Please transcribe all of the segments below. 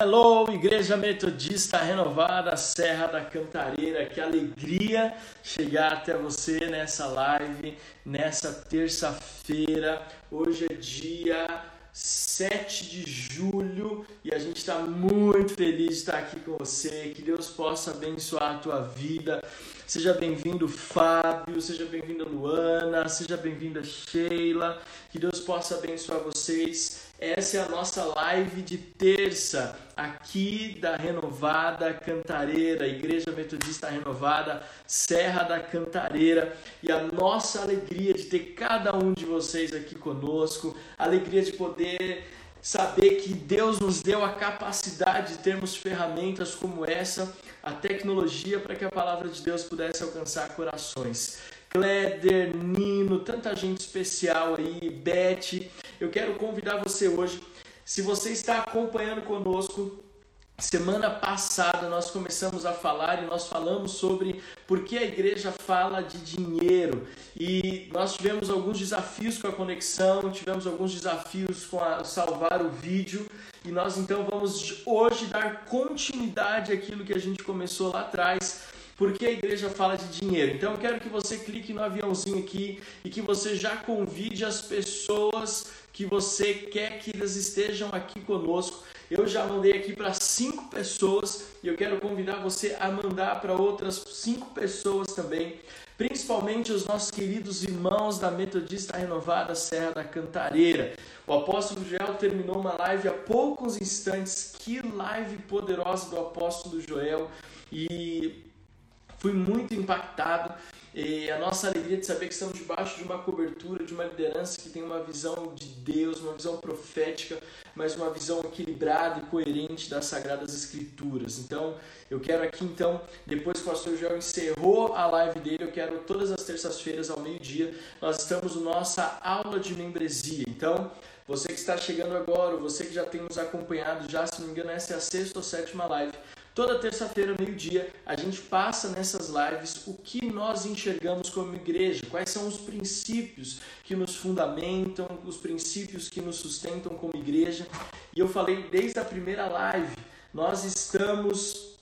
Hello, Igreja Metodista Renovada Serra da Cantareira. Que alegria chegar até você nessa live, nessa terça-feira. Hoje é dia 7 de julho e a gente está muito feliz de estar aqui com você. Que Deus possa abençoar a tua vida. Seja bem-vindo, Fábio. Seja bem-vinda, Luana. Seja bem-vinda, Sheila. Que Deus possa abençoar vocês. Essa é a nossa live de terça aqui da Renovada Cantareira, Igreja Metodista Renovada, Serra da Cantareira, e a nossa alegria de ter cada um de vocês aqui conosco, alegria de poder saber que Deus nos deu a capacidade de termos ferramentas como essa, a tecnologia para que a palavra de Deus pudesse alcançar corações. Kleder, Nino, tanta gente especial aí, Beth. Eu quero convidar você hoje, se você está acompanhando conosco, Semana passada nós começamos a falar e nós falamos sobre por que a igreja fala de dinheiro e nós tivemos alguns desafios com a conexão, tivemos alguns desafios com a salvar o vídeo e nós então vamos hoje dar continuidade àquilo que a gente começou lá atrás por que a igreja fala de dinheiro? Então eu quero que você clique no aviãozinho aqui e que você já convide as pessoas que você quer que elas estejam aqui conosco. Eu já mandei aqui para cinco pessoas e eu quero convidar você a mandar para outras cinco pessoas também, principalmente os nossos queridos irmãos da Metodista Renovada Serra da Cantareira. O apóstolo Joel terminou uma live há poucos instantes. Que live poderosa do apóstolo Joel! E Fui muito impactado e a nossa alegria de saber que estamos debaixo de uma cobertura, de uma liderança que tem uma visão de Deus, uma visão profética, mas uma visão equilibrada e coerente das Sagradas Escrituras. Então, eu quero aqui, então, depois que o pastor Joel encerrou a live dele, eu quero todas as terças-feiras ao meio-dia, nós estamos na nossa aula de membresia. Então, você que está chegando agora, você que já tem nos acompanhado, já se não me engano, essa é a sexta ou sétima live. Toda terça-feira, meio-dia, a gente passa nessas lives o que nós enxergamos como igreja, quais são os princípios que nos fundamentam, os princípios que nos sustentam como igreja. E eu falei desde a primeira live, nós estamos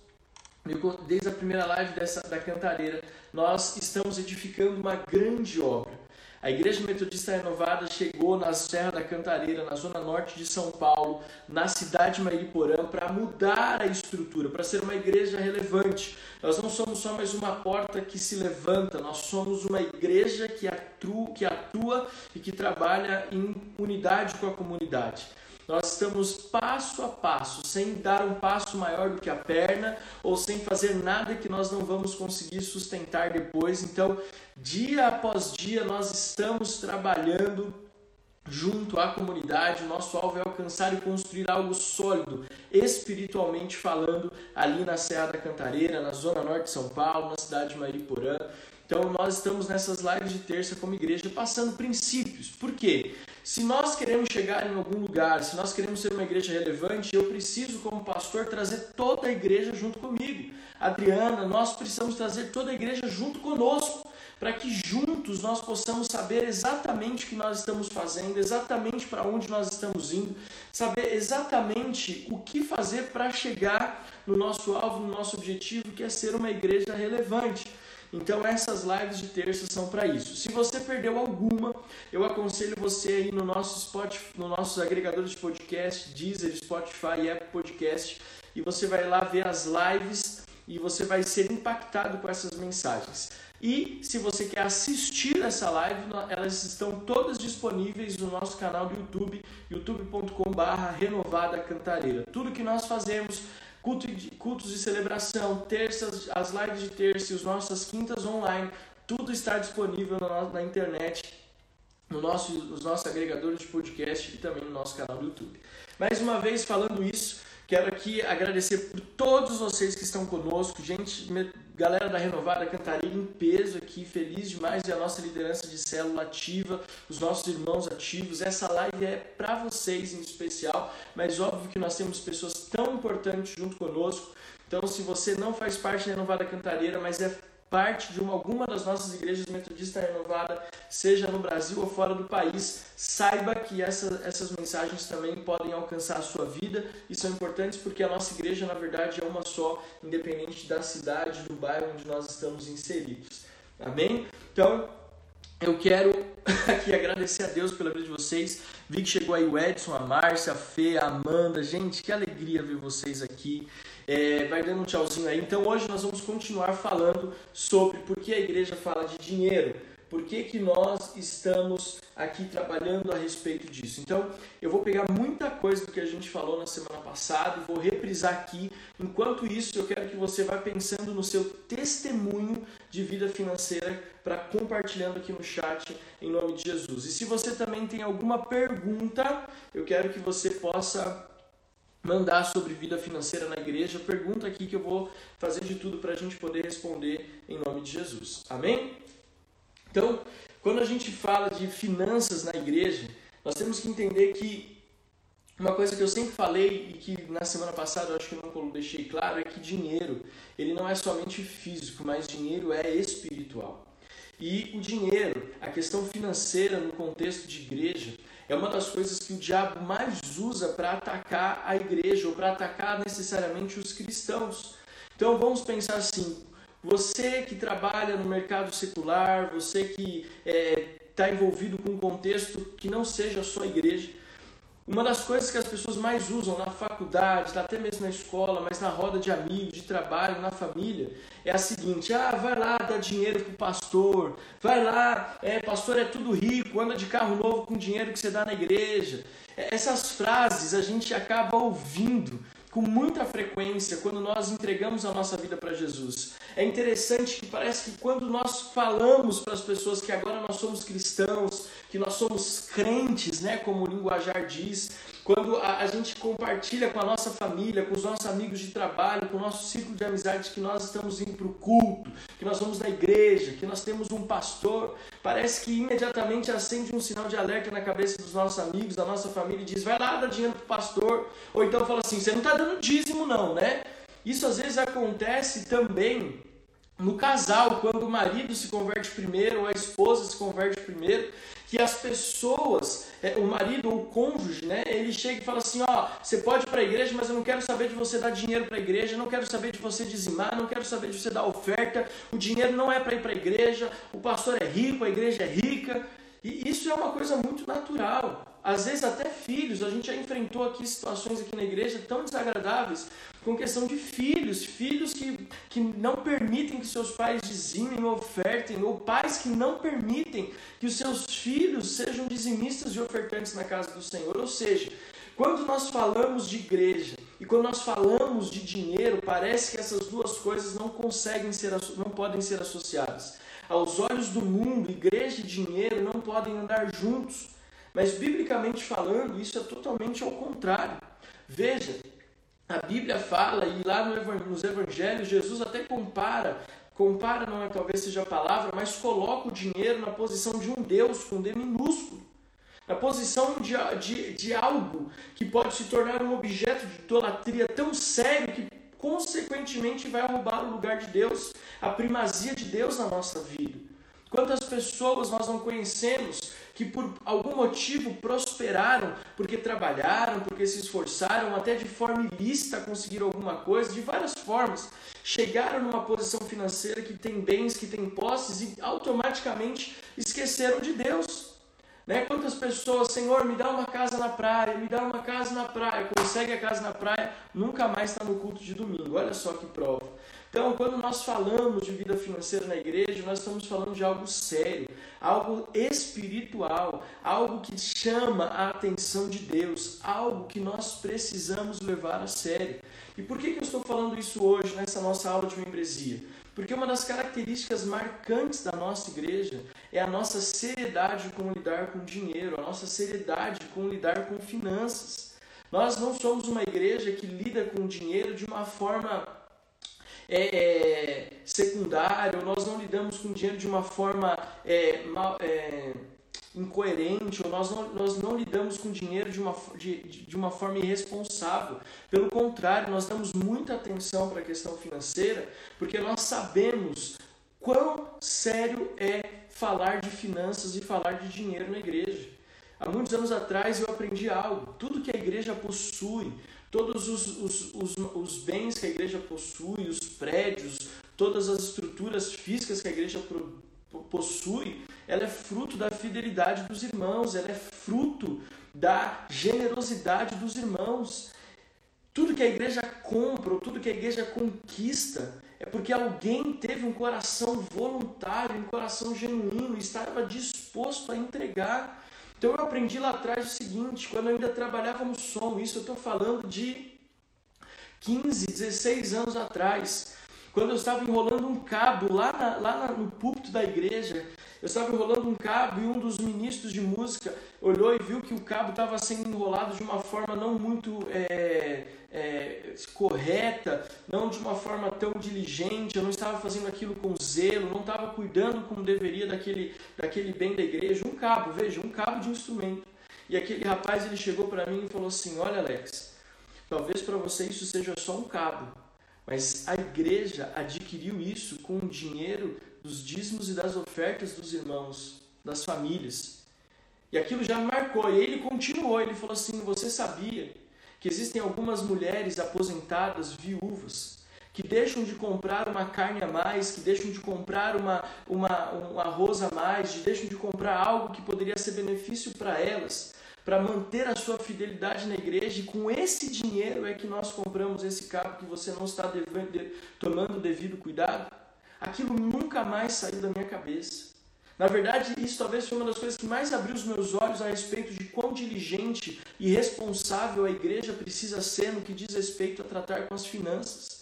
desde a primeira live dessa, da cantareira, nós estamos edificando uma grande obra. A Igreja Metodista Renovada chegou na Serra da Cantareira, na zona norte de São Paulo, na cidade de Mariporã, para mudar a estrutura, para ser uma igreja relevante. Nós não somos só mais uma porta que se levanta, nós somos uma igreja que atua, que atua e que trabalha em unidade com a comunidade. Nós estamos passo a passo, sem dar um passo maior do que a perna ou sem fazer nada que nós não vamos conseguir sustentar depois. Então, dia após dia, nós estamos trabalhando junto à comunidade. O nosso alvo é alcançar e construir algo sólido, espiritualmente falando, ali na Serra da Cantareira, na zona norte de São Paulo, na cidade de Mariporã. Então, nós estamos nessas lives de terça como igreja passando princípios. Por quê? Se nós queremos chegar em algum lugar, se nós queremos ser uma igreja relevante, eu preciso, como pastor, trazer toda a igreja junto comigo. Adriana, nós precisamos trazer toda a igreja junto conosco, para que juntos nós possamos saber exatamente o que nós estamos fazendo, exatamente para onde nós estamos indo, saber exatamente o que fazer para chegar no nosso alvo, no nosso objetivo, que é ser uma igreja relevante. Então essas lives de terça são para isso. Se você perdeu alguma, eu aconselho você aí no nosso Spotify, no nossos agregadores de podcast, Deezer, Spotify Apple Podcast, e você vai lá ver as lives e você vai ser impactado com essas mensagens. E se você quer assistir essa live, elas estão todas disponíveis no nosso canal do YouTube, youtube.com/renovada cantareira. Tudo que nós fazemos culto de, cultos de celebração, terças, as lives de terça e as nossas quintas online, tudo está disponível na, na internet, no nosso, nos nossos agregadores de podcast e também no nosso canal do YouTube. Mais uma vez, falando isso, quero aqui agradecer por todos vocês que estão conosco, gente Galera da Renovada Cantareira em peso aqui, feliz demais e a nossa liderança de célula ativa, os nossos irmãos ativos. Essa live é para vocês em especial, mas óbvio que nós temos pessoas tão importantes junto conosco. Então, se você não faz parte da Renovada Cantareira, mas é parte de uma, alguma das nossas igrejas metodistas renovada, seja no Brasil ou fora do país, saiba que essa, essas mensagens também podem alcançar a sua vida e são importantes porque a nossa igreja, na verdade, é uma só, independente da cidade, do bairro onde nós estamos inseridos. Amém? Então, eu quero aqui agradecer a Deus pela vida de vocês. Vi que chegou aí o Edson, a Márcia, a Fê, a Amanda. Gente, que alegria ver vocês aqui. É, vai dando um tchauzinho aí. Então hoje nós vamos continuar falando sobre por que a igreja fala de dinheiro. Por que, que nós estamos aqui trabalhando a respeito disso? Então, eu vou pegar muita coisa do que a gente falou na semana passada e vou reprisar aqui. Enquanto isso, eu quero que você vá pensando no seu testemunho de vida financeira para compartilhando aqui no chat em nome de Jesus. E se você também tem alguma pergunta, eu quero que você possa mandar sobre vida financeira na igreja, pergunta aqui que eu vou fazer de tudo para a gente poder responder em nome de Jesus. Amém? Então, quando a gente fala de finanças na igreja, nós temos que entender que uma coisa que eu sempre falei e que na semana passada eu acho que eu não deixei claro é que dinheiro, ele não é somente físico, mas dinheiro é espiritual. E o dinheiro, a questão financeira no contexto de igreja, é uma das coisas que o diabo mais usa para atacar a igreja ou para atacar necessariamente os cristãos. Então vamos pensar assim: você que trabalha no mercado secular, você que está é, tá envolvido com um contexto que não seja a sua igreja, uma das coisas que as pessoas mais usam na faculdade, até mesmo na escola, mas na roda de amigos, de trabalho, na família, é a seguinte: ah, vai lá dar dinheiro pro pastor, vai lá, é, pastor é tudo rico, anda de carro novo com dinheiro que você dá na igreja. É, essas frases a gente acaba ouvindo com muita frequência quando nós entregamos a nossa vida para Jesus. É interessante que parece que quando nós falamos para as pessoas que agora nós somos cristãos, que nós somos crentes, né, como o linguajar diz, quando a, a gente compartilha com a nossa família, com os nossos amigos de trabalho, com o nosso ciclo de amizade que nós estamos indo para o culto, que nós vamos na igreja, que nós temos um pastor, parece que imediatamente acende um sinal de alerta na cabeça dos nossos amigos, da nossa família e diz: vai lá dar dinheiro para o pastor. Ou então fala assim: você não está dando dízimo, não, né? Isso às vezes acontece também no casal, quando o marido se converte primeiro ou a esposa se converte primeiro, que as pessoas, é, o marido ou o cônjuge, né, ele chega e fala assim, ó, você pode ir para a igreja, mas eu não quero saber de você dar dinheiro para a igreja, não quero saber de você dizimar, não quero saber de você dar oferta, o dinheiro não é para ir para a igreja, o pastor é rico, a igreja é rica, e isso é uma coisa muito natural. Às vezes até filhos, a gente já enfrentou aqui situações aqui na igreja tão desagradáveis com questão de filhos, filhos que, que não permitem que seus pais dizimem ou ofertem, ou pais que não permitem que os seus filhos sejam dizimistas e ofertantes na casa do Senhor. Ou seja, quando nós falamos de igreja e quando nós falamos de dinheiro, parece que essas duas coisas não conseguem ser, não podem ser associadas. Aos olhos do mundo, igreja e dinheiro não podem andar juntos. Mas biblicamente falando, isso é totalmente ao contrário. Veja, a Bíblia fala, e lá nos evangelhos, Jesus até compara, compara não é talvez seja a palavra, mas coloca o dinheiro na posição de um Deus com D minúsculo. Na posição de, de, de algo que pode se tornar um objeto de idolatria tão sério que consequentemente vai roubar o lugar de Deus, a primazia de Deus na nossa vida. Quantas pessoas nós não conhecemos que por algum motivo prosperaram, porque trabalharam, porque se esforçaram, até de forma ilícita conseguiram alguma coisa, de várias formas, chegaram numa posição financeira que tem bens, que tem posses e automaticamente esqueceram de Deus. Né? Quantas pessoas, Senhor, me dá uma casa na praia, me dá uma casa na praia, consegue a casa na praia, nunca mais está no culto de domingo. Olha só que prova. Então, quando nós falamos de vida financeira na igreja, nós estamos falando de algo sério, algo espiritual, algo que chama a atenção de Deus, algo que nós precisamos levar a sério. E por que, que eu estou falando isso hoje nessa nossa aula de membresia? Porque uma das características marcantes da nossa igreja é a nossa seriedade com lidar com dinheiro, a nossa seriedade com lidar com finanças. Nós não somos uma igreja que lida com dinheiro de uma forma é, é, secundária, ou nós não lidamos com dinheiro de uma forma é, mal, é, incoerente, ou nós não, nós não lidamos com dinheiro de uma, de, de uma forma irresponsável. Pelo contrário, nós damos muita atenção para a questão financeira, porque nós sabemos quão sério é falar de finanças e falar de dinheiro na igreja. Há muitos anos atrás eu aprendi algo. Tudo que a igreja possui, todos os, os, os, os bens que a igreja possui, os prédios, todas as estruturas físicas que a igreja possui, ela é fruto da fidelidade dos irmãos, ela é fruto da generosidade dos irmãos. Tudo que a igreja compra, ou tudo que a igreja conquista, é porque alguém teve um coração voluntário, um coração genuíno, estava disposto a entregar. Então eu aprendi lá atrás o seguinte, quando eu ainda trabalhava no som, isso eu estou falando de 15, 16 anos atrás, quando eu estava enrolando um cabo lá, na, lá no púlpito da igreja, eu estava enrolando um cabo e um dos ministros de música olhou e viu que o cabo estava sendo enrolado de uma forma não muito é, é, correta, não de uma forma tão diligente, eu não estava fazendo aquilo com zelo, não estava cuidando como deveria daquele, daquele bem da igreja. Um cabo, veja, um cabo de instrumento. E aquele rapaz ele chegou para mim e falou assim: Olha, Alex, talvez para você isso seja só um cabo, mas a igreja adquiriu isso com dinheiro dos dízimos e das ofertas dos irmãos, das famílias. E aquilo já marcou. E ele continuou, ele falou assim: Você sabia que existem algumas mulheres aposentadas, viúvas, que deixam de comprar uma carne a mais, que deixam de comprar uma, uma, um arroz a mais, que deixam de comprar algo que poderia ser benefício para elas, para manter a sua fidelidade na igreja, e com esse dinheiro é que nós compramos esse carro que você não está devendo, tomando devido cuidado? Aquilo nunca mais saiu da minha cabeça. Na verdade, isso talvez foi uma das coisas que mais abriu os meus olhos a respeito de quão diligente e responsável a igreja precisa ser no que diz respeito a tratar com as finanças.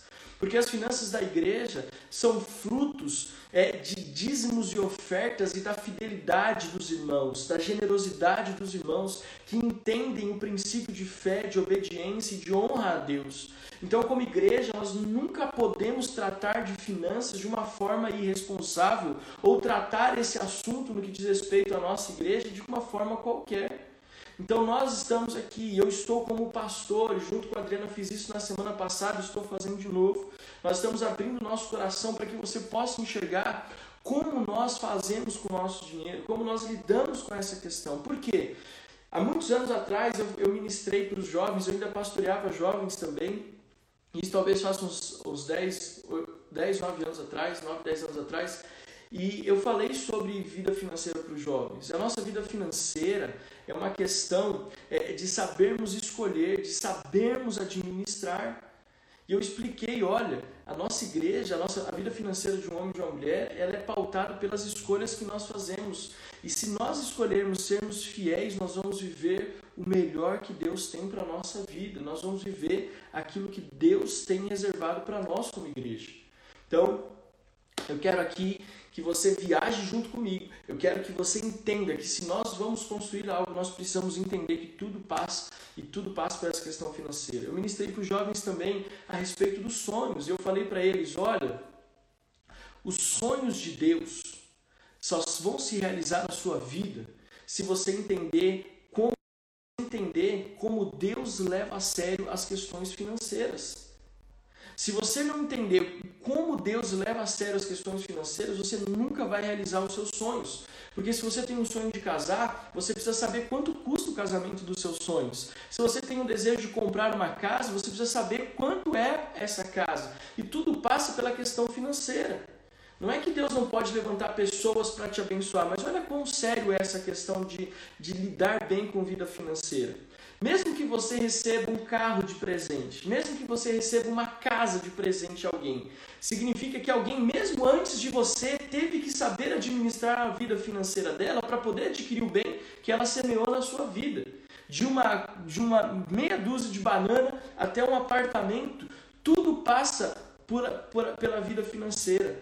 Porque as finanças da igreja são frutos é, de dízimos e ofertas e da fidelidade dos irmãos, da generosidade dos irmãos que entendem o princípio de fé, de obediência e de honra a Deus. Então, como igreja, nós nunca podemos tratar de finanças de uma forma irresponsável ou tratar esse assunto no que diz respeito à nossa igreja de uma forma qualquer. Então nós estamos aqui, eu estou como pastor, junto com a Adriana fiz isso na semana passada, estou fazendo de novo. Nós estamos abrindo nosso coração para que você possa enxergar como nós fazemos com o nosso dinheiro, como nós lidamos com essa questão. Por quê? Há muitos anos atrás eu, eu ministrei para os jovens, eu ainda pastoreava jovens também, isso talvez faça uns, uns 10, 10, 9 anos atrás, 9, 10 anos atrás. E eu falei sobre vida financeira para os jovens. A nossa vida financeira é uma questão é, de sabermos escolher, de sabermos administrar. E eu expliquei, olha, a nossa igreja, a nossa a vida financeira de um homem e de uma mulher, ela é pautada pelas escolhas que nós fazemos. E se nós escolhermos sermos fiéis, nós vamos viver o melhor que Deus tem para a nossa vida. Nós vamos viver aquilo que Deus tem reservado para nós como igreja. Então, eu quero aqui que você viaje junto comigo. Eu quero que você entenda que se nós vamos construir algo, nós precisamos entender que tudo passa e tudo passa por essa questão financeira. Eu ministrei para os jovens também a respeito dos sonhos. Eu falei para eles, olha, os sonhos de Deus só vão se realizar na sua vida se você entender como entender como Deus leva a sério as questões financeiras. Se você não entender como Deus leva a sério as questões financeiras, você nunca vai realizar os seus sonhos. Porque se você tem um sonho de casar, você precisa saber quanto custa o casamento dos seus sonhos. Se você tem um desejo de comprar uma casa, você precisa saber quanto é essa casa. E tudo passa pela questão financeira. Não é que Deus não pode levantar pessoas para te abençoar, mas olha quão sério é essa questão de, de lidar bem com vida financeira. Mesmo que você receba um carro de presente, mesmo que você receba uma casa de presente a alguém, significa que alguém, mesmo antes de você, teve que saber administrar a vida financeira dela para poder adquirir o bem que ela semeou na sua vida. De uma, de uma meia dúzia de banana até um apartamento, tudo passa por, por, pela vida financeira.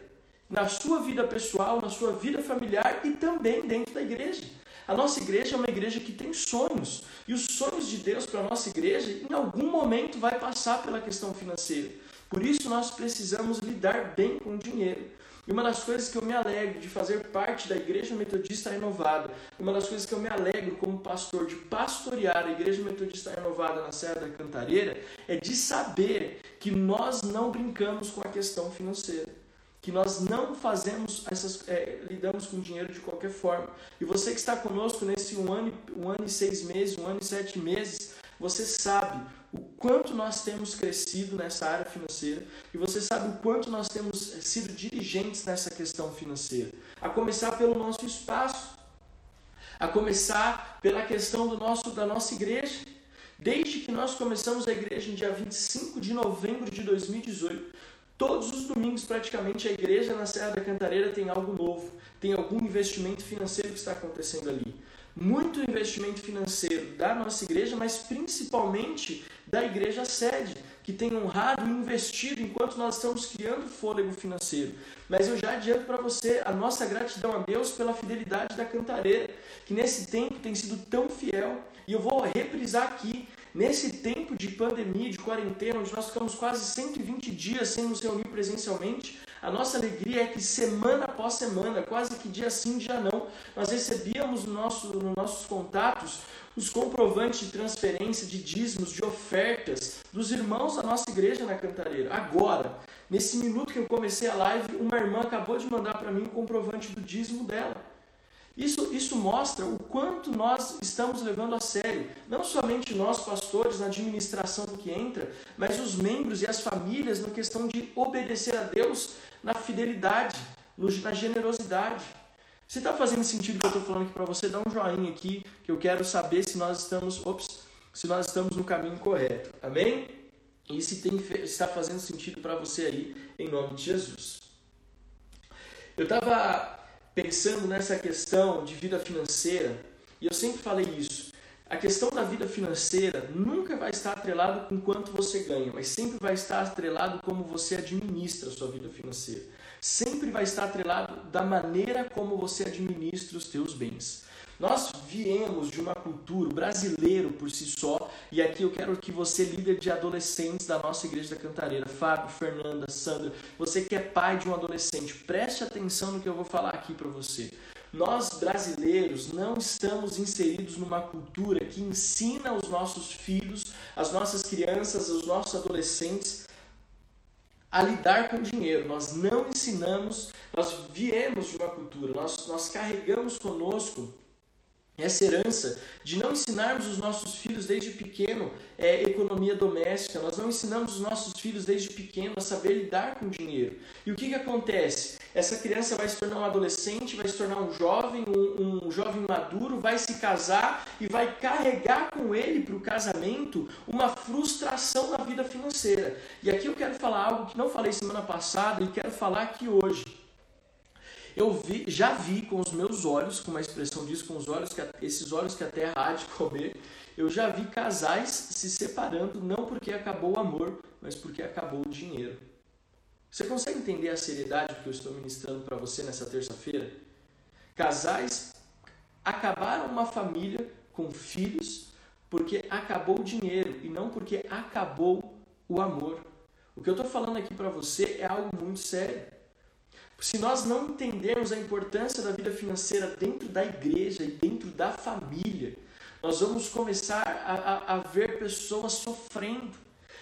Na sua vida pessoal, na sua vida familiar e também dentro da igreja. A nossa igreja é uma igreja que tem sonhos. E os sonhos de Deus para a nossa igreja, em algum momento, vai passar pela questão financeira. Por isso, nós precisamos lidar bem com o dinheiro. E uma das coisas que eu me alegro de fazer parte da Igreja Metodista Renovada, uma das coisas que eu me alegro como pastor de pastorear a Igreja Metodista Renovada na Serra da Cantareira, é de saber que nós não brincamos com a questão financeira. Que nós não fazemos essas, é, lidamos com dinheiro de qualquer forma. E você que está conosco nesse um ano, um ano e seis meses, um ano e sete meses, você sabe o quanto nós temos crescido nessa área financeira e você sabe o quanto nós temos sido dirigentes nessa questão financeira. A começar pelo nosso espaço, a começar pela questão do nosso, da nossa igreja. Desde que nós começamos a igreja em dia 25 de novembro de 2018, Todos os domingos, praticamente, a igreja na Serra da Cantareira tem algo novo, tem algum investimento financeiro que está acontecendo ali. Muito investimento financeiro da nossa igreja, mas principalmente da igreja sede, que tem honrado e investido enquanto nós estamos criando fôlego financeiro. Mas eu já adianto para você a nossa gratidão a Deus pela fidelidade da Cantareira, que nesse tempo tem sido tão fiel. E eu vou reprisar aqui Nesse tempo de pandemia, de quarentena, onde nós ficamos quase 120 dias sem nos reunir presencialmente, a nossa alegria é que semana após semana, quase que dia sim, dia não, nós recebíamos no nosso, nos nossos contatos os comprovantes de transferência, de dízimos, de ofertas dos irmãos da nossa igreja na Cantareira. Agora, nesse minuto que eu comecei a live, uma irmã acabou de mandar para mim o comprovante do dízimo dela. Isso, isso mostra o quanto nós estamos levando a sério, não somente nós, pastores, na administração que entra, mas os membros e as famílias na questão de obedecer a Deus na fidelidade, na generosidade. Se está fazendo sentido o que eu estou falando aqui para você, dá um joinha aqui, que eu quero saber se nós estamos, ops, se nós estamos no caminho correto. Amém? E se está fazendo sentido para você aí, em nome de Jesus. Eu estava pensando nessa questão de vida financeira, e eu sempre falei isso. A questão da vida financeira nunca vai estar atrelado com quanto você ganha, mas sempre vai estar atrelado como você administra a sua vida financeira. Sempre vai estar atrelado da maneira como você administra os teus bens. Nós viemos de uma cultura brasileiro por si só, e aqui eu quero que você, líder de adolescentes da nossa igreja da Cantareira, Fábio, Fernanda, Sandra, você que é pai de um adolescente, preste atenção no que eu vou falar aqui para você. Nós brasileiros não estamos inseridos numa cultura que ensina os nossos filhos, as nossas crianças, os nossos adolescentes a lidar com dinheiro. Nós não ensinamos, nós viemos de uma cultura, nós, nós carregamos conosco essa herança de não ensinarmos os nossos filhos desde pequeno é, economia doméstica, nós não ensinamos os nossos filhos desde pequeno a saber lidar com dinheiro. E o que, que acontece? Essa criança vai se tornar um adolescente, vai se tornar um jovem, um, um jovem maduro, vai se casar e vai carregar com ele para o casamento uma frustração na vida financeira. E aqui eu quero falar algo que não falei semana passada e quero falar aqui hoje. Eu vi, já vi com os meus olhos, com uma expressão disso, com os olhos que esses olhos que a terra há de comer, eu já vi casais se separando não porque acabou o amor, mas porque acabou o dinheiro. Você consegue entender a seriedade que eu estou ministrando para você nessa terça-feira? Casais acabaram uma família com filhos porque acabou o dinheiro e não porque acabou o amor. O que eu estou falando aqui para você é algo muito sério. Se nós não entendermos a importância da vida financeira dentro da igreja e dentro da família, nós vamos começar a, a, a ver pessoas sofrendo,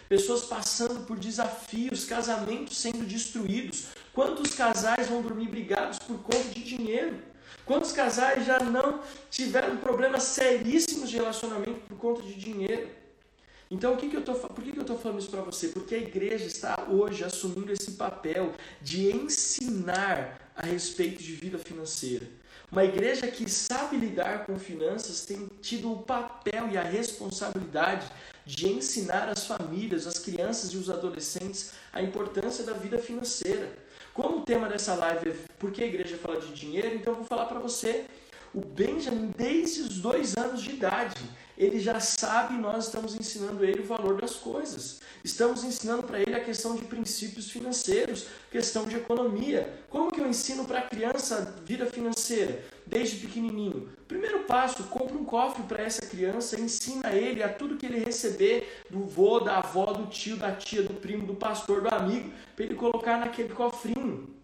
pessoas passando por desafios, casamentos sendo destruídos. Quantos casais vão dormir brigados por conta de dinheiro? Quantos casais já não tiveram problemas seríssimos de relacionamento por conta de dinheiro? Então, que que eu tô, por que, que eu estou falando isso para você? Porque a igreja está hoje assumindo esse papel de ensinar a respeito de vida financeira. Uma igreja que sabe lidar com finanças tem tido o papel e a responsabilidade de ensinar as famílias, as crianças e os adolescentes a importância da vida financeira. Como o tema dessa live é por que a igreja fala de dinheiro, então eu vou falar para você. O Benjamin, desde os dois anos de idade, ele já sabe nós estamos ensinando ele o valor das coisas. Estamos ensinando para ele a questão de princípios financeiros, questão de economia. Como que eu ensino para a criança vida financeira desde pequenininho? Primeiro passo, compra um cofre para essa criança, ensina ele a tudo que ele receber do vô, da avó, do tio, da tia, do primo, do pastor, do amigo, para ele colocar naquele cofrinho.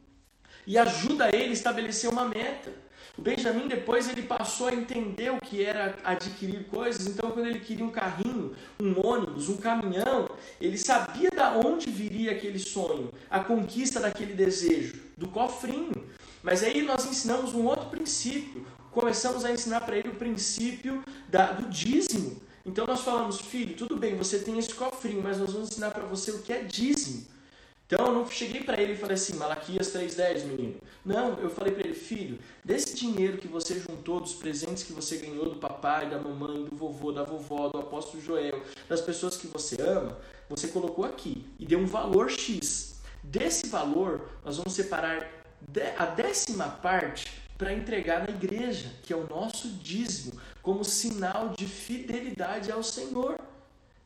E ajuda ele a estabelecer uma meta. O Benjamin depois ele passou a entender o que era adquirir coisas, então quando ele queria um carrinho, um ônibus, um caminhão, ele sabia da onde viria aquele sonho, a conquista daquele desejo. do cofrinho. Mas aí nós ensinamos um outro princípio. Começamos a ensinar para ele o princípio da, do dízimo. Então nós falamos, filho, tudo bem, você tem esse cofrinho, mas nós vamos ensinar para você o que é dízimo. Então eu não cheguei para ele e falei assim, Malaquias 3,10, menino. Não, eu falei para ele, filho, desse dinheiro que você juntou, dos presentes que você ganhou do papai, da mamãe, do vovô, da vovó, do apóstolo Joel, das pessoas que você ama, você colocou aqui e deu um valor X. Desse valor, nós vamos separar a décima parte para entregar na igreja, que é o nosso dízimo, como sinal de fidelidade ao Senhor.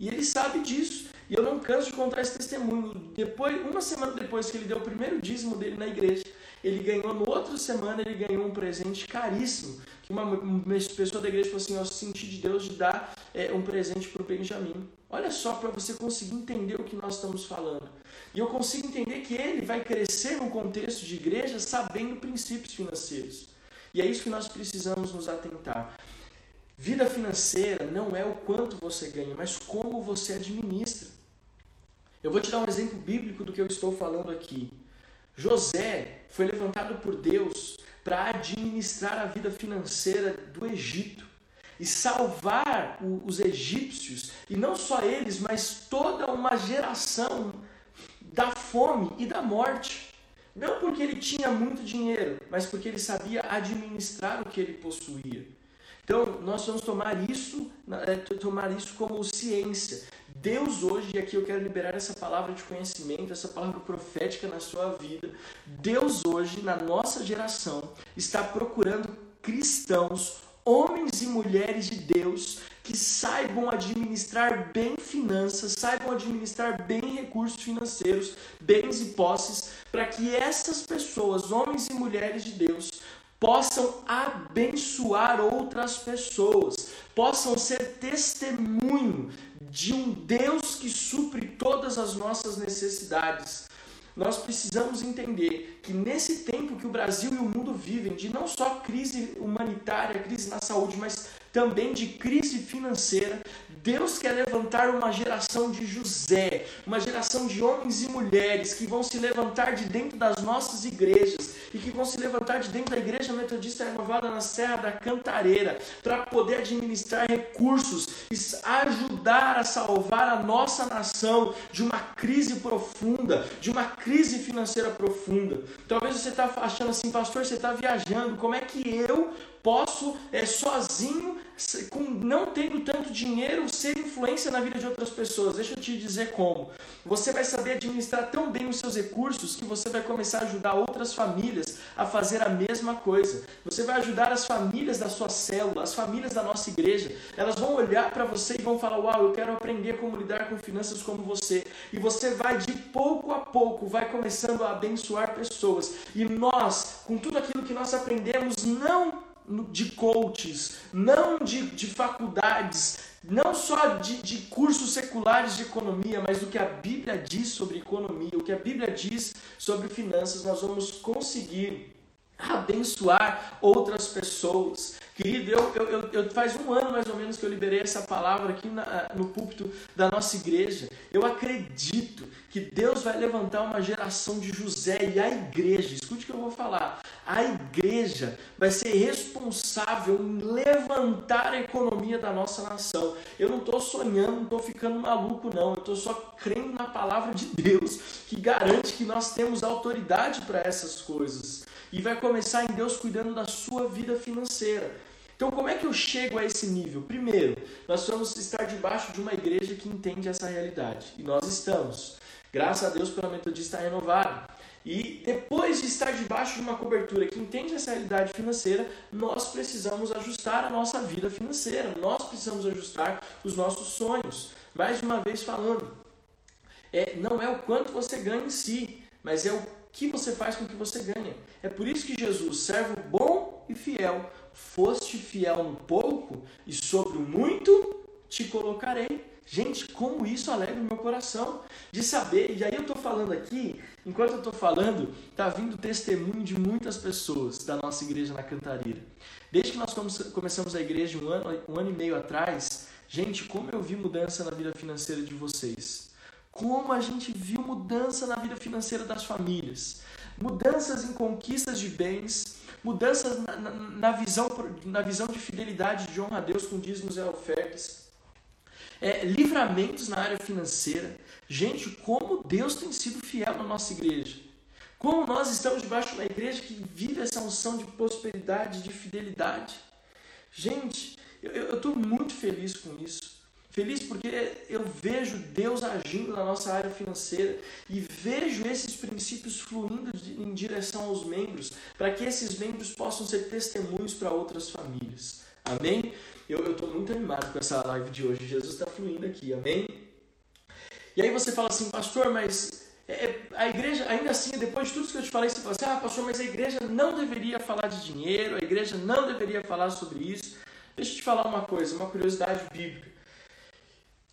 E ele sabe disso. E eu não canso de contar esse testemunho. Depois, uma semana depois que ele deu o primeiro dízimo dele na igreja, ele ganhou, no outra semana, ele ganhou um presente caríssimo. Que uma, uma pessoa da igreja falou assim: Eu senti de Deus de dar é, um presente para o Benjamin. Olha só, para você conseguir entender o que nós estamos falando. E eu consigo entender que ele vai crescer no contexto de igreja sabendo princípios financeiros. E é isso que nós precisamos nos atentar. Vida financeira não é o quanto você ganha, mas como você administra. Eu vou te dar um exemplo bíblico do que eu estou falando aqui. José foi levantado por Deus para administrar a vida financeira do Egito e salvar os egípcios, e não só eles, mas toda uma geração da fome e da morte. Não porque ele tinha muito dinheiro, mas porque ele sabia administrar o que ele possuía. Então, nós vamos tomar isso, é, tomar isso como ciência. Deus hoje, e aqui eu quero liberar essa palavra de conhecimento, essa palavra profética na sua vida. Deus hoje, na nossa geração, está procurando cristãos, homens e mulheres de Deus, que saibam administrar bem finanças, saibam administrar bem recursos financeiros, bens e posses, para que essas pessoas, homens e mulheres de Deus, possam abençoar outras pessoas, possam ser testemunho de um Deus que supre todas as nossas necessidades. Nós precisamos entender que nesse tempo que o Brasil e o mundo vivem, de não só crise humanitária, crise na saúde, mas também de crise financeira, Deus quer levantar uma geração de José, uma geração de homens e mulheres que vão se levantar de dentro das nossas igrejas e que vão se levantar de dentro da Igreja Metodista Renovada na Serra da Cantareira para poder administrar recursos e ajudar a salvar a nossa nação de uma crise profunda, de uma crise financeira profunda. Talvez você está achando assim, pastor, você está viajando, como é que eu posso é, sozinho, com, não tendo tanto dinheiro, ser influência na vida de outras pessoas. Deixa eu te dizer como. Você vai saber administrar tão bem os seus recursos que você vai começar a ajudar outras famílias a fazer a mesma coisa. Você vai ajudar as famílias da sua célula, as famílias da nossa igreja. Elas vão olhar para você e vão falar: Uau, eu quero aprender como lidar com finanças como você. E você vai de pouco a pouco, vai começando a abençoar pessoas. E nós, com tudo aquilo que nós aprendemos, não de coaches, não de, de faculdades, não só de, de cursos seculares de economia, mas do que a Bíblia diz sobre economia, o que a Bíblia diz sobre finanças, nós vamos conseguir abençoar outras pessoas. Querido, eu, eu, eu, faz um ano mais ou menos que eu liberei essa palavra aqui na, no púlpito da nossa igreja. Eu acredito que Deus vai levantar uma geração de José e a igreja, escute o que eu vou falar, a igreja vai ser responsável em levantar a economia da nossa nação. Eu não estou sonhando, não estou ficando maluco, não. Eu estou só crendo na palavra de Deus, que garante que nós temos autoridade para essas coisas. E vai começar em Deus cuidando da sua vida financeira. Então, como é que eu chego a esse nível? Primeiro, nós vamos estar debaixo de uma igreja que entende essa realidade. E nós estamos. Graças a Deus pela Metodista renovada. E depois de estar debaixo de uma cobertura que entende essa realidade financeira, nós precisamos ajustar a nossa vida financeira, nós precisamos ajustar os nossos sonhos. Mais uma vez falando, é, não é o quanto você ganha em si, mas é o que você faz com o que você ganha. É por isso que Jesus, servo bom e fiel, foste fiel no pouco e sobre o muito te colocarei. Gente, como isso alegra o meu coração de saber. E aí eu estou falando aqui, enquanto eu estou falando, está vindo testemunho de muitas pessoas da nossa igreja na Cantareira. Desde que nós começamos a igreja um ano, um ano e meio atrás, gente, como eu vi mudança na vida financeira de vocês. como a gente viu mudança na vida financeira das famílias, mudanças em conquistas de bens, mudanças na, na, na visão, na visão de fidelidade de honra a Deus com dízimos e ofertas, é, livramentos na área financeira. Gente, como Deus tem sido fiel na nossa igreja. Como nós estamos debaixo de uma igreja que vive essa unção de prosperidade, de fidelidade. Gente, eu estou muito feliz com isso. Feliz porque eu vejo Deus agindo na nossa área financeira e vejo esses princípios fluindo em direção aos membros, para que esses membros possam ser testemunhos para outras famílias. Amém? Eu estou muito animado com essa live de hoje. Jesus está fluindo aqui. Amém? E aí você fala assim, pastor, mas é, é, a igreja, ainda assim, depois de tudo que eu te falei, você fala assim, ah, pastor, mas a igreja não deveria falar de dinheiro, a igreja não deveria falar sobre isso. Deixa eu te falar uma coisa, uma curiosidade bíblica.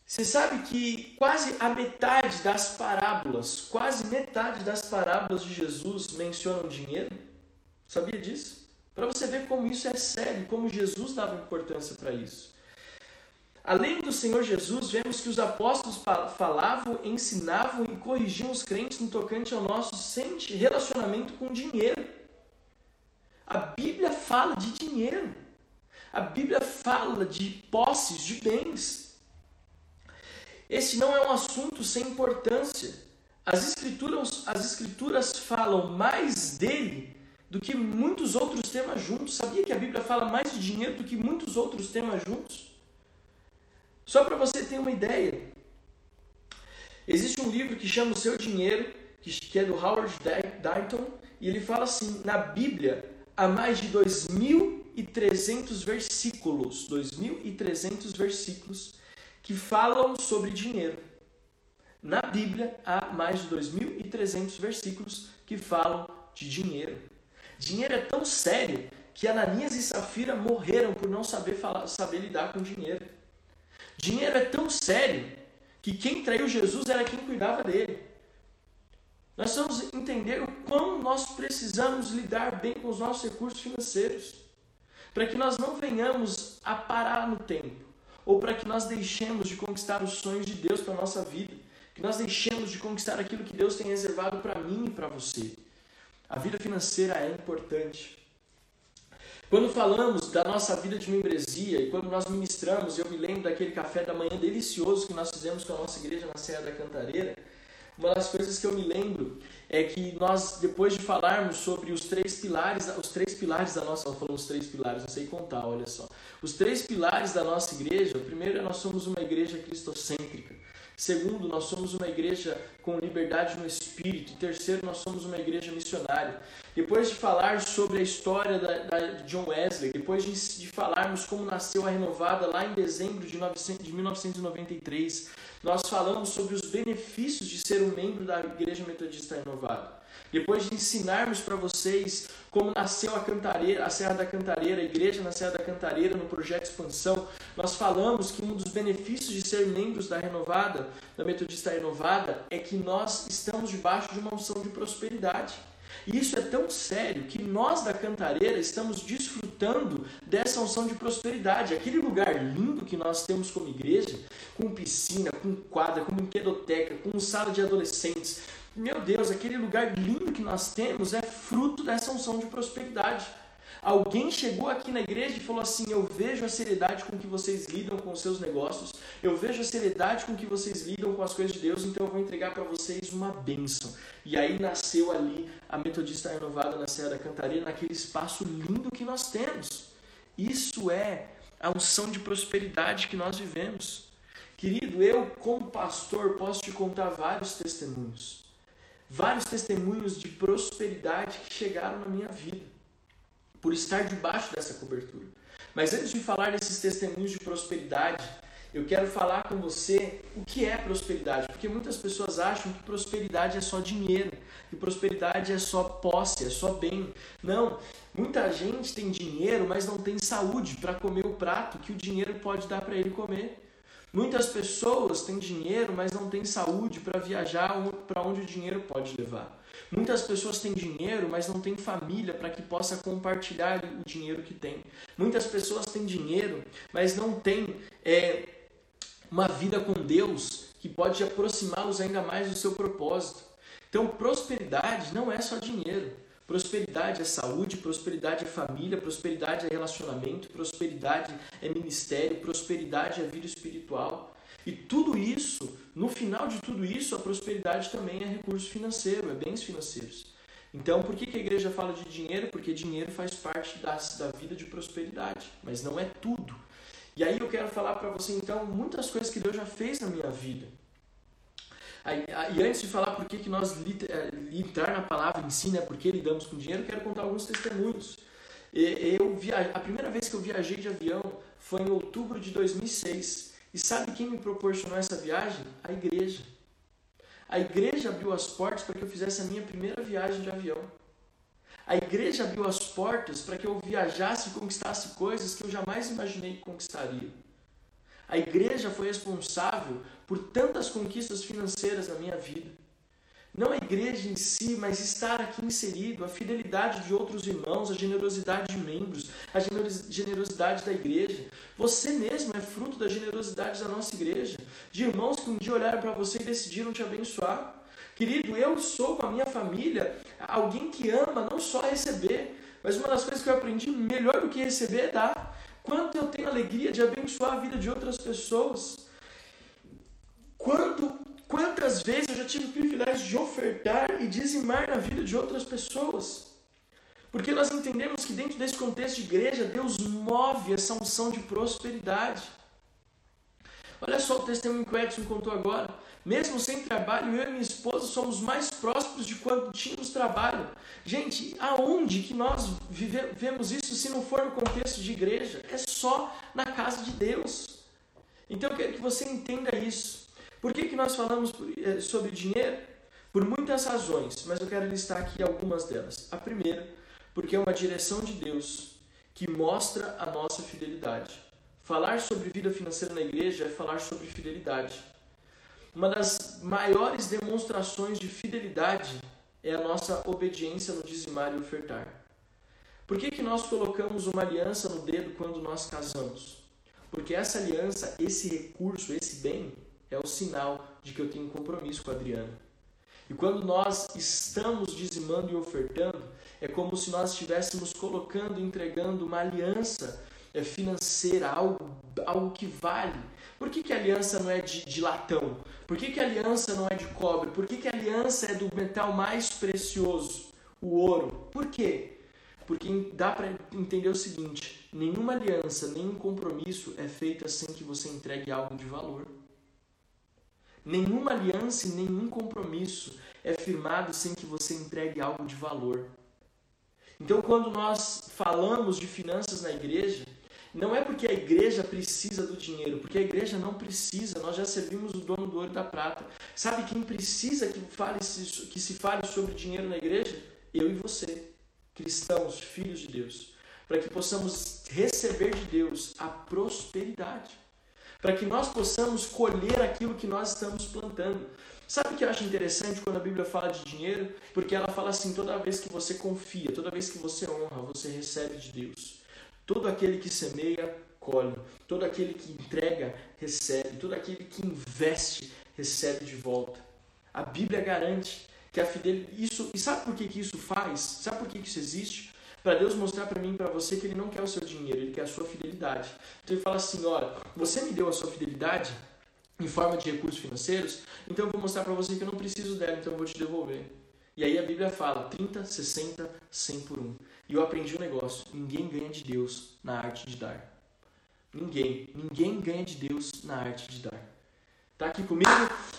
Você sabe que quase a metade das parábolas, quase metade das parábolas de Jesus mencionam dinheiro? Sabia disso? Para você ver como isso é sério, como Jesus dava importância para isso. Além do Senhor Jesus, vemos que os apóstolos falavam, ensinavam e corrigiam os crentes no tocante ao nosso relacionamento com dinheiro. A Bíblia fala de dinheiro. A Bíblia fala de posses, de bens. Esse não é um assunto sem importância. As escrituras, as escrituras falam mais dele do que muitos outros temas juntos. Sabia que a Bíblia fala mais de dinheiro do que muitos outros temas juntos? Só para você ter uma ideia. Existe um livro que chama O Seu Dinheiro, que é do Howard Dayton, e ele fala assim: na Bíblia há mais de 2.300 versículos, 2.300 versículos que falam sobre dinheiro. Na Bíblia há mais de 2.300 versículos que falam de dinheiro. Dinheiro é tão sério que Ananias e Safira morreram por não saber falar, saber lidar com dinheiro. Dinheiro é tão sério que quem traiu Jesus era quem cuidava dele. Nós vamos entender o quão nós precisamos lidar bem com os nossos recursos financeiros, para que nós não venhamos a parar no tempo ou para que nós deixemos de conquistar os sonhos de Deus para a nossa vida, que nós deixemos de conquistar aquilo que Deus tem reservado para mim e para você. A vida financeira é importante. Quando falamos da nossa vida de membresia e quando nós ministramos, eu me lembro daquele café da manhã delicioso que nós fizemos com a nossa igreja na Serra da Cantareira. Uma das coisas que eu me lembro é que nós, depois de falarmos sobre os três pilares, os três pilares da nossa, falamos três pilares, não sei contar, olha só. Os três pilares da nossa igreja, primeiro é nós somos uma igreja cristocêntrica. Segundo, nós somos uma igreja com liberdade no espírito. Terceiro, nós somos uma igreja missionária. Depois de falar sobre a história da, da John Wesley, depois de, de, falarmos como nasceu a Renovada lá em dezembro de, 900, de 1993, nós falamos sobre os benefícios de ser um membro da Igreja Metodista Renovada. Depois de ensinarmos para vocês como nasceu a Cantareira, a Serra da Cantareira, a igreja na Serra da Cantareira, no projeto Expansão, nós falamos que um dos benefícios de ser membros da Renovada, da Metodista Renovada, é que nós estamos debaixo de uma unção de prosperidade. E isso é tão sério que nós da Cantareira estamos desfrutando dessa unção de prosperidade. Aquele lugar lindo que nós temos como igreja, com piscina, com quadra, com brinquedoteca, com sala de adolescentes, meu Deus, aquele lugar lindo que nós temos é fruto dessa unção de prosperidade. Alguém chegou aqui na igreja e falou assim: Eu vejo a seriedade com que vocês lidam com os seus negócios, eu vejo a seriedade com que vocês lidam com as coisas de Deus, então eu vou entregar para vocês uma bênção. E aí nasceu ali a Metodista Renovada na Serra da Cantaria, naquele espaço lindo que nós temos. Isso é a unção de prosperidade que nós vivemos. Querido, eu, como pastor, posso te contar vários testemunhos vários testemunhos de prosperidade que chegaram na minha vida, por estar debaixo dessa cobertura. Mas antes de falar desses testemunhos de prosperidade, eu quero falar com você o que é prosperidade, porque muitas pessoas acham que prosperidade é só dinheiro, que prosperidade é só posse, é só bem. Não, muita gente tem dinheiro, mas não tem saúde para comer o prato que o dinheiro pode dar para ele comer. Muitas pessoas têm dinheiro, mas não têm saúde para viajar para onde o dinheiro pode levar. Muitas pessoas têm dinheiro, mas não têm família para que possa compartilhar o dinheiro que tem. Muitas pessoas têm dinheiro, mas não têm é, uma vida com Deus que pode aproximá-los ainda mais do seu propósito. Então, prosperidade não é só dinheiro. Prosperidade é saúde, prosperidade é família, prosperidade é relacionamento, prosperidade é ministério, prosperidade é vida espiritual. E tudo isso, no final de tudo isso, a prosperidade também é recurso financeiro, é bens financeiros. Então, por que, que a igreja fala de dinheiro? Porque dinheiro faz parte da, da vida de prosperidade, mas não é tudo. E aí eu quero falar para você, então, muitas coisas que Deus já fez na minha vida. E antes de falar por que, que nós entrar na palavra em si, né, por que lidamos com dinheiro, quero contar alguns testemunhos. Eu via, a primeira vez que eu viajei de avião foi em outubro de 2006. E sabe quem me proporcionou essa viagem? A igreja. A igreja abriu as portas para que eu fizesse a minha primeira viagem de avião. A igreja abriu as portas para que eu viajasse e conquistasse coisas que eu jamais imaginei que conquistaria. A igreja foi responsável por tantas conquistas financeiras na minha vida. Não a igreja em si, mas estar aqui inserido, a fidelidade de outros irmãos, a generosidade de membros, a generosidade da igreja. Você mesmo é fruto da generosidade da nossa igreja, de irmãos que um dia olharam para você e decidiram te abençoar. Querido, eu sou com a minha família alguém que ama não só receber, mas uma das coisas que eu aprendi melhor do que receber é dar. Quanto eu tenho alegria de abençoar a vida de outras pessoas. Quanto, quantas vezes eu já tive o privilégio de ofertar e dizimar na vida de outras pessoas. Porque nós entendemos que dentro desse contexto de igreja, Deus move essa unção de prosperidade. Olha só o testemunho que o Edson contou agora. Mesmo sem trabalho, eu e minha esposa somos mais prósperos de quando tínhamos trabalho. Gente, aonde que nós vivemos isso se não for no contexto de igreja? É só na casa de Deus. Então eu quero que você entenda isso. Por que, que nós falamos eh, sobre dinheiro? Por muitas razões, mas eu quero listar aqui algumas delas. A primeira, porque é uma direção de Deus que mostra a nossa fidelidade. Falar sobre vida financeira na igreja é falar sobre fidelidade. Uma das maiores demonstrações de fidelidade é a nossa obediência no dizimar e ofertar. Por que, que nós colocamos uma aliança no dedo quando nós casamos? Porque essa aliança, esse recurso, esse bem, é o sinal de que eu tenho compromisso com a Adriana. E quando nós estamos dizimando e ofertando, é como se nós estivéssemos colocando, entregando uma aliança é, financeira, algo, algo que vale, por que, que a aliança não é de, de latão? Por que, que a aliança não é de cobre? Por que, que a aliança é do metal mais precioso, o ouro? Por quê? Porque dá para entender o seguinte: nenhuma aliança, nenhum compromisso é feita sem que você entregue algo de valor. Nenhuma aliança e nenhum compromisso é firmado sem que você entregue algo de valor. Então, quando nós falamos de finanças na igreja, não é porque a igreja precisa do dinheiro, porque a igreja não precisa, nós já servimos o dono do ouro e da prata. Sabe quem precisa que, fale, que se fale sobre dinheiro na igreja? Eu e você, cristãos, filhos de Deus. Para que possamos receber de Deus a prosperidade. Para que nós possamos colher aquilo que nós estamos plantando. Sabe o que eu acho interessante quando a Bíblia fala de dinheiro? Porque ela fala assim: toda vez que você confia, toda vez que você honra, você recebe de Deus. Todo aquele que semeia, colhe. Todo aquele que entrega, recebe. Todo aquele que investe, recebe de volta. A Bíblia garante que a fidelidade. Isso, e sabe por que, que isso faz? Sabe por que, que isso existe? Para Deus mostrar para mim e para você que Ele não quer o seu dinheiro, Ele quer a sua fidelidade. Então Ele fala assim: olha, você me deu a sua fidelidade em forma de recursos financeiros, então eu vou mostrar para você que eu não preciso dela, então eu vou te devolver. E aí a Bíblia fala 30, 60, 100 por um. E eu aprendi um negócio: ninguém ganha de Deus na arte de dar. Ninguém. Ninguém ganha de Deus na arte de dar. Tá aqui comigo?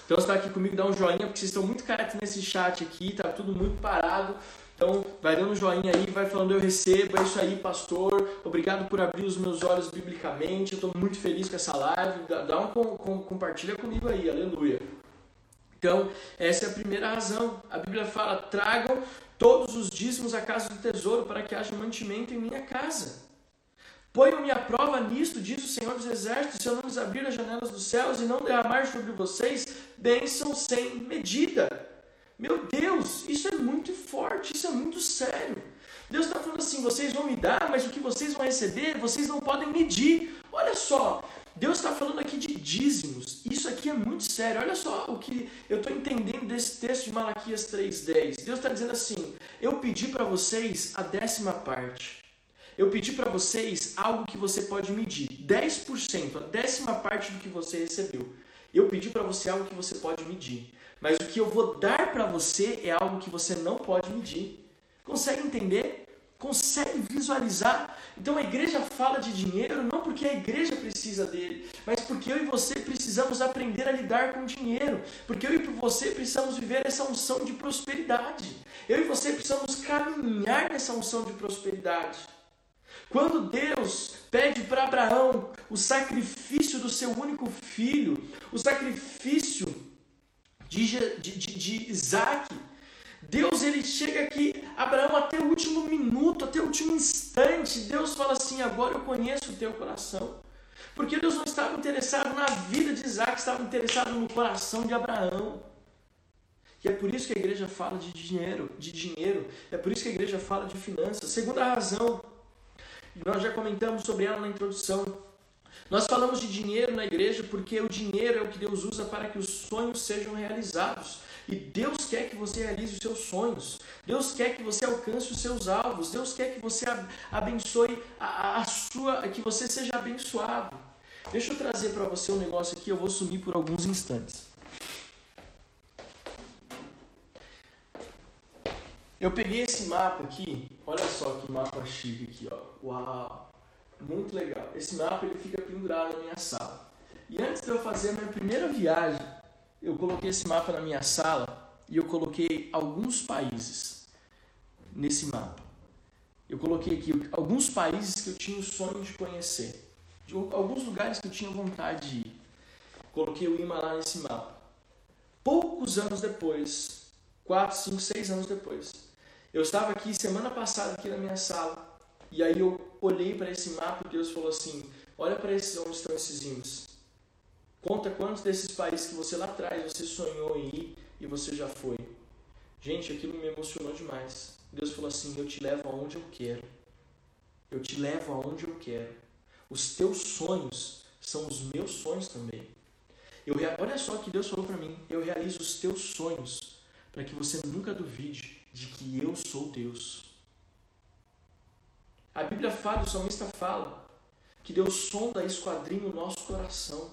Então você tá aqui comigo, dá um joinha, porque vocês estão muito quietos nesse chat aqui, tá tudo muito parado. Então, vai dando um joinha aí, vai falando eu recebo, é isso aí, pastor. Obrigado por abrir os meus olhos biblicamente. Eu estou muito feliz com essa live. Dá um com, com, compartilha comigo aí, aleluia. Então, essa é a primeira razão. A Bíblia fala: tragam todos os dízimos à casa do tesouro, para que haja mantimento em minha casa. Ponham-me à prova nisto, diz o Senhor dos Exércitos, se eu não lhes abrir as janelas dos céus e não derramar sobre vocês bênção sem medida. Meu Deus, isso é muito forte, isso é muito sério. Deus está falando assim: vocês vão me dar, mas o que vocês vão receber, vocês não podem medir. Olha só, Deus está falando aqui de dízimos. Isso aqui é muito sério. Olha só o que eu estou entendendo desse texto de Malaquias 3,10. Deus está dizendo assim: Eu pedi para vocês a décima parte. Eu pedi para vocês algo que você pode medir. 10%, a décima parte do que você recebeu. Eu pedi para você algo que você pode medir. Mas o que eu vou dar para você é algo que você não pode medir. Consegue entender? Consegue visualizar? Então a igreja fala de dinheiro não porque a igreja precisa dele, mas porque eu e você precisamos aprender a lidar com dinheiro. Porque eu e você precisamos viver essa unção de prosperidade. Eu e você precisamos caminhar nessa unção de prosperidade. Quando Deus pede para Abraão o sacrifício do seu único filho, o sacrifício de, de, de, de Isaac, Deus ele chega aqui, Abraão, até o último minuto, até o último instante, Deus fala assim: agora eu conheço o teu coração. Porque Deus não estava interessado na vida de Isaac, estava interessado no coração de Abraão. E é por isso que a igreja fala de dinheiro, de dinheiro. É por isso que a igreja fala de finanças. Segunda razão, nós já comentamos sobre ela na introdução. Nós falamos de dinheiro na igreja porque o dinheiro é o que Deus usa para que os sonhos sejam realizados. E Deus quer que você realize os seus sonhos. Deus quer que você alcance os seus alvos. Deus quer que você abençoe a, a sua, que você seja abençoado. Deixa eu trazer para você um negócio aqui, eu vou sumir por alguns instantes. Eu peguei esse mapa aqui, olha só que mapa chique aqui, ó. Uau! Muito legal. Esse mapa ele fica pendurado na minha sala. E antes de eu fazer a minha primeira viagem, eu coloquei esse mapa na minha sala e eu coloquei alguns países nesse mapa. Eu coloquei aqui alguns países que eu tinha o sonho de conhecer, de alguns lugares que eu tinha vontade de ir. Coloquei o lá nesse mapa. Poucos anos depois, 4, 5, 6 anos depois, eu estava aqui semana passada aqui na minha sala e aí eu olhei para esse mapa e Deus falou assim: olha para esses onde estão esses ímãs. Conta quantos desses países que você lá atrás você sonhou em ir e você já foi. Gente, aquilo me emocionou demais. Deus falou assim: Eu te levo aonde eu quero. Eu te levo aonde eu quero. Os teus sonhos são os meus sonhos também. Eu, olha só que Deus falou para mim: Eu realizo os teus sonhos para que você nunca duvide de que eu sou Deus. A Bíblia fala, o salmista fala, que Deus sonda e esquadrinha o nosso coração.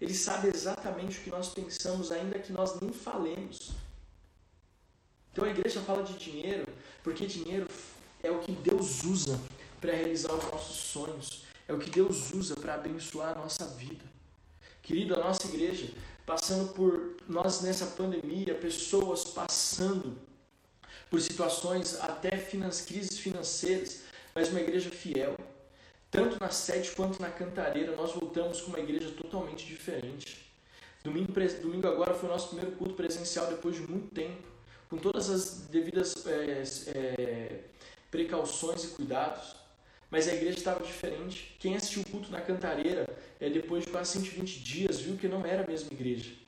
Ele sabe exatamente o que nós pensamos, ainda que nós nem falemos. Então a igreja fala de dinheiro, porque dinheiro é o que Deus usa para realizar os nossos sonhos, é o que Deus usa para abençoar a nossa vida. Querido, a nossa igreja, passando por nós nessa pandemia, pessoas passando por situações até finance, crises financeiras, mas uma igreja fiel, tanto na sede quanto na cantareira, nós voltamos com uma igreja totalmente diferente. Domingo, domingo agora foi o nosso primeiro culto presencial depois de muito tempo, com todas as devidas é, é, precauções e cuidados. Mas a igreja estava diferente. Quem assistiu o culto na cantareira, é, depois de quase 120 dias, viu que não era a mesma igreja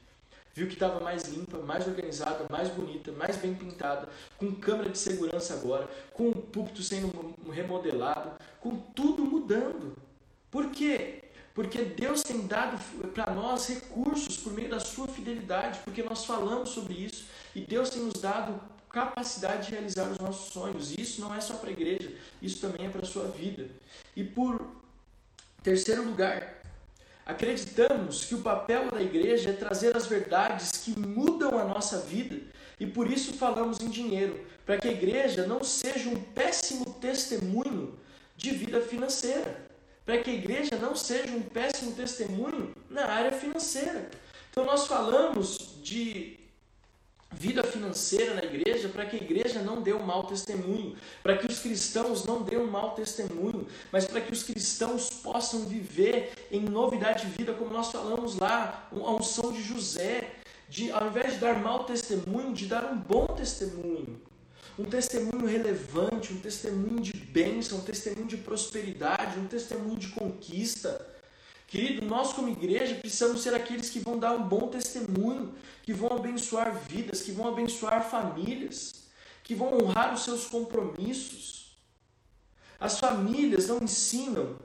viu que estava mais limpa, mais organizada, mais bonita, mais bem pintada, com câmera de segurança agora, com o púlpito sendo remodelado, com tudo mudando. Por quê? Porque Deus tem dado para nós recursos por meio da sua fidelidade, porque nós falamos sobre isso e Deus tem nos dado capacidade de realizar os nossos sonhos. E isso não é só para a igreja, isso também é para a sua vida. E por terceiro lugar, Acreditamos que o papel da igreja é trazer as verdades que mudam a nossa vida e por isso falamos em dinheiro, para que a igreja não seja um péssimo testemunho de vida financeira, para que a igreja não seja um péssimo testemunho na área financeira. Então nós falamos de vida financeira na igreja para que a igreja não dê um mau testemunho, para que os cristãos não dêem um mau testemunho, mas para que os cristãos possam viver em novidade de vida, como nós falamos lá, a unção de José, de ao invés de dar mau testemunho, de dar um bom testemunho. Um testemunho relevante, um testemunho de bênção, um testemunho de prosperidade, um testemunho de conquista. Querido, nós como igreja precisamos ser aqueles que vão dar um bom testemunho, que vão abençoar vidas, que vão abençoar famílias, que vão honrar os seus compromissos. As famílias não ensinam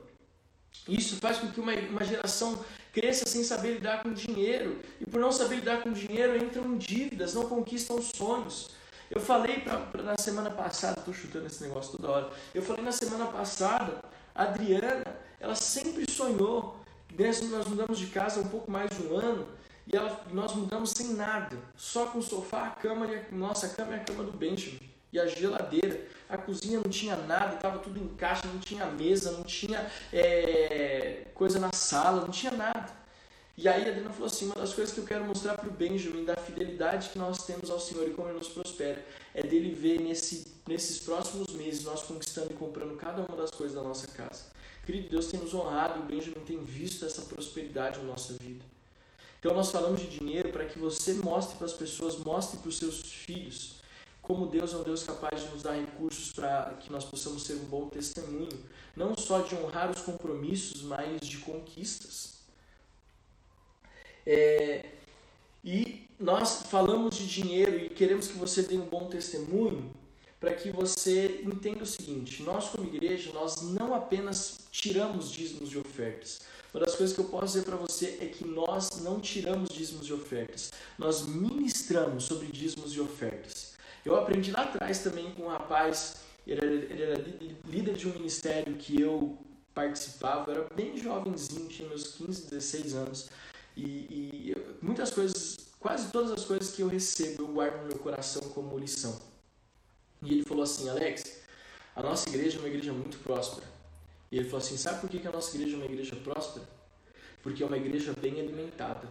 Isso faz com que uma, uma geração cresça sem saber lidar com dinheiro. E por não saber lidar com dinheiro, entram em dívidas, não conquistam sonhos. Eu falei pra, pra na semana passada, estou chutando esse negócio toda hora. Eu falei na semana passada, a Adriana, ela sempre sonhou. Nós mudamos de casa há um pouco mais de um ano e ela, nós mudamos sem nada, só com o sofá, a cama e a, nossa cama e a cama do Benjamin e a geladeira. A cozinha não tinha nada, estava tudo em caixa, não tinha mesa, não tinha é, coisa na sala, não tinha nada. E aí a Adriana falou assim: uma das coisas que eu quero mostrar para o Benjamin da fidelidade que nós temos ao Senhor e como ele nos prospera é dele ver nesse, nesses próximos meses nós conquistando e comprando cada uma das coisas da nossa casa. Querido, Deus tem nos honrado e o Benjamin tem visto essa prosperidade na nossa vida. Então nós falamos de dinheiro para que você mostre para as pessoas, mostre para os seus filhos como Deus é um Deus capaz de nos dar recursos para que nós possamos ser um bom testemunho, não só de honrar os compromissos, mas de conquistas. É, e nós falamos de dinheiro e queremos que você dê um bom testemunho para que você entenda o seguinte: nós, como igreja, nós não apenas tiramos dízimos de ofertas, uma das coisas que eu posso dizer para você é que nós não tiramos dízimos de ofertas, nós ministramos sobre dízimos de ofertas. Eu aprendi lá atrás também com um rapaz, ele era, ele era líder de um ministério que eu participava, eu era bem jovenzinho, tinha meus 15, 16 anos, e, e muitas coisas, quase todas as coisas que eu recebo, eu guardo no meu coração como lição. E ele falou assim: Alex, a nossa igreja é uma igreja muito próspera. E ele falou assim: sabe por que a nossa igreja é uma igreja próspera? Porque é uma igreja bem alimentada.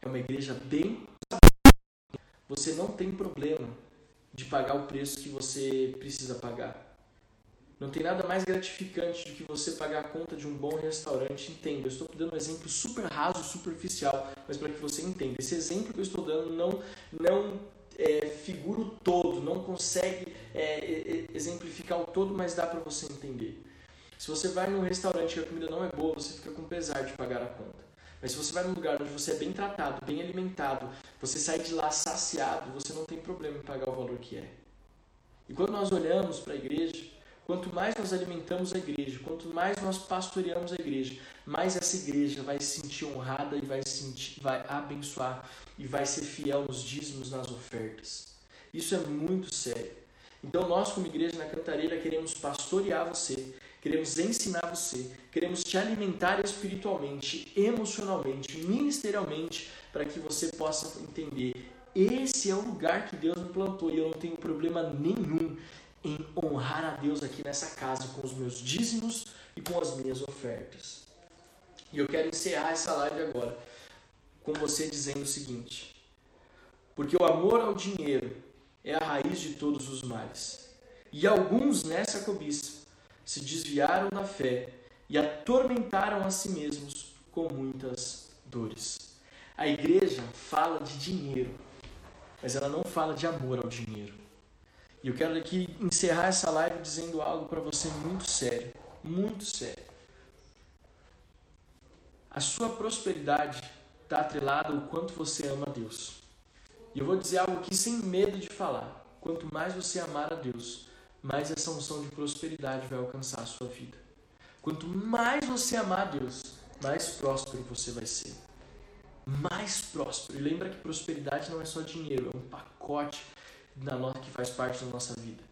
É uma igreja bem. Você não tem problema de pagar o preço que você precisa pagar. Não tem nada mais gratificante do que você pagar a conta de um bom restaurante. Entenda, eu estou dando um exemplo super raso, superficial, mas para que você entenda. Esse exemplo que eu estou dando não, não figura o todo, não consegue é, exemplificar o todo, mas dá para você entender. Se você vai num restaurante e a comida não é boa, você fica com pesar de pagar a conta. Mas se você vai num lugar onde você é bem tratado, bem alimentado, você sai de lá saciado, você não tem problema em pagar o valor que é. E quando nós olhamos para a igreja, quanto mais nós alimentamos a igreja, quanto mais nós pastoreamos a igreja, mais essa igreja vai se sentir honrada e vai, sentir, vai abençoar e vai ser fiel nos dízimos, nas ofertas. Isso é muito sério. Então nós como igreja na Cantareira queremos pastorear você, queremos ensinar você, queremos te alimentar espiritualmente, emocionalmente, ministerialmente, para que você possa entender. Esse é o lugar que Deus me plantou e eu não tenho problema nenhum em honrar a Deus aqui nessa casa com os meus dízimos e com as minhas ofertas. E eu quero encerrar essa live agora com você dizendo o seguinte: porque o amor ao dinheiro é a raiz de todos os males. E alguns nessa cobiça se desviaram da fé e atormentaram a si mesmos com muitas dores. A igreja fala de dinheiro, mas ela não fala de amor ao dinheiro. E eu quero aqui encerrar essa live dizendo algo para você muito sério, muito sério. A sua prosperidade está atrelada ao quanto você ama Deus. E eu vou dizer algo aqui sem medo de falar. Quanto mais você amar a Deus, mais essa unção de prosperidade vai alcançar a sua vida. Quanto mais você amar a Deus, mais próspero você vai ser. Mais próspero. E lembra que prosperidade não é só dinheiro, é um pacote da nossa, que faz parte da nossa vida.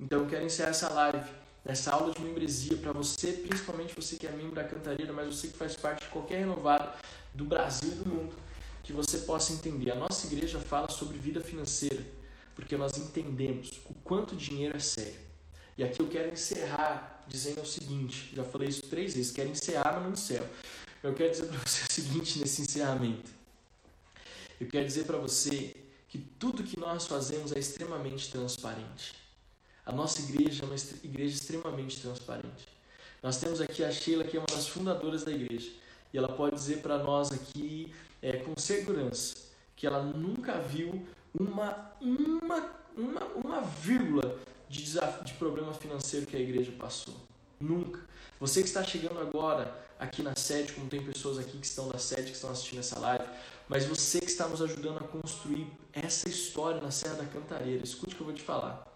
Então eu quero encerrar essa live, essa aula de membresia, para você, principalmente você que é membro da Cantareira, mas você que faz parte de qualquer renovado do Brasil e do mundo, que você possa entender. A nossa igreja fala sobre vida financeira porque nós entendemos o quanto dinheiro é sério. E aqui eu quero encerrar dizendo o seguinte: já falei isso três vezes, quero encerrar, mas não encerro. Eu quero dizer para você o seguinte nesse encerramento. Eu quero dizer para você que tudo que nós fazemos é extremamente transparente. A nossa igreja é uma igreja extremamente transparente. Nós temos aqui a Sheila, que é uma das fundadoras da igreja, e ela pode dizer para nós aqui é, com segurança que ela nunca viu uma, uma, uma, uma vírgula de, desafio, de problema financeiro que a igreja passou. Nunca. Você que está chegando agora aqui na sede, como tem pessoas aqui que estão na sede, que estão assistindo essa live, mas você que está nos ajudando a construir essa história na Serra da Cantareira, escute o que eu vou te falar.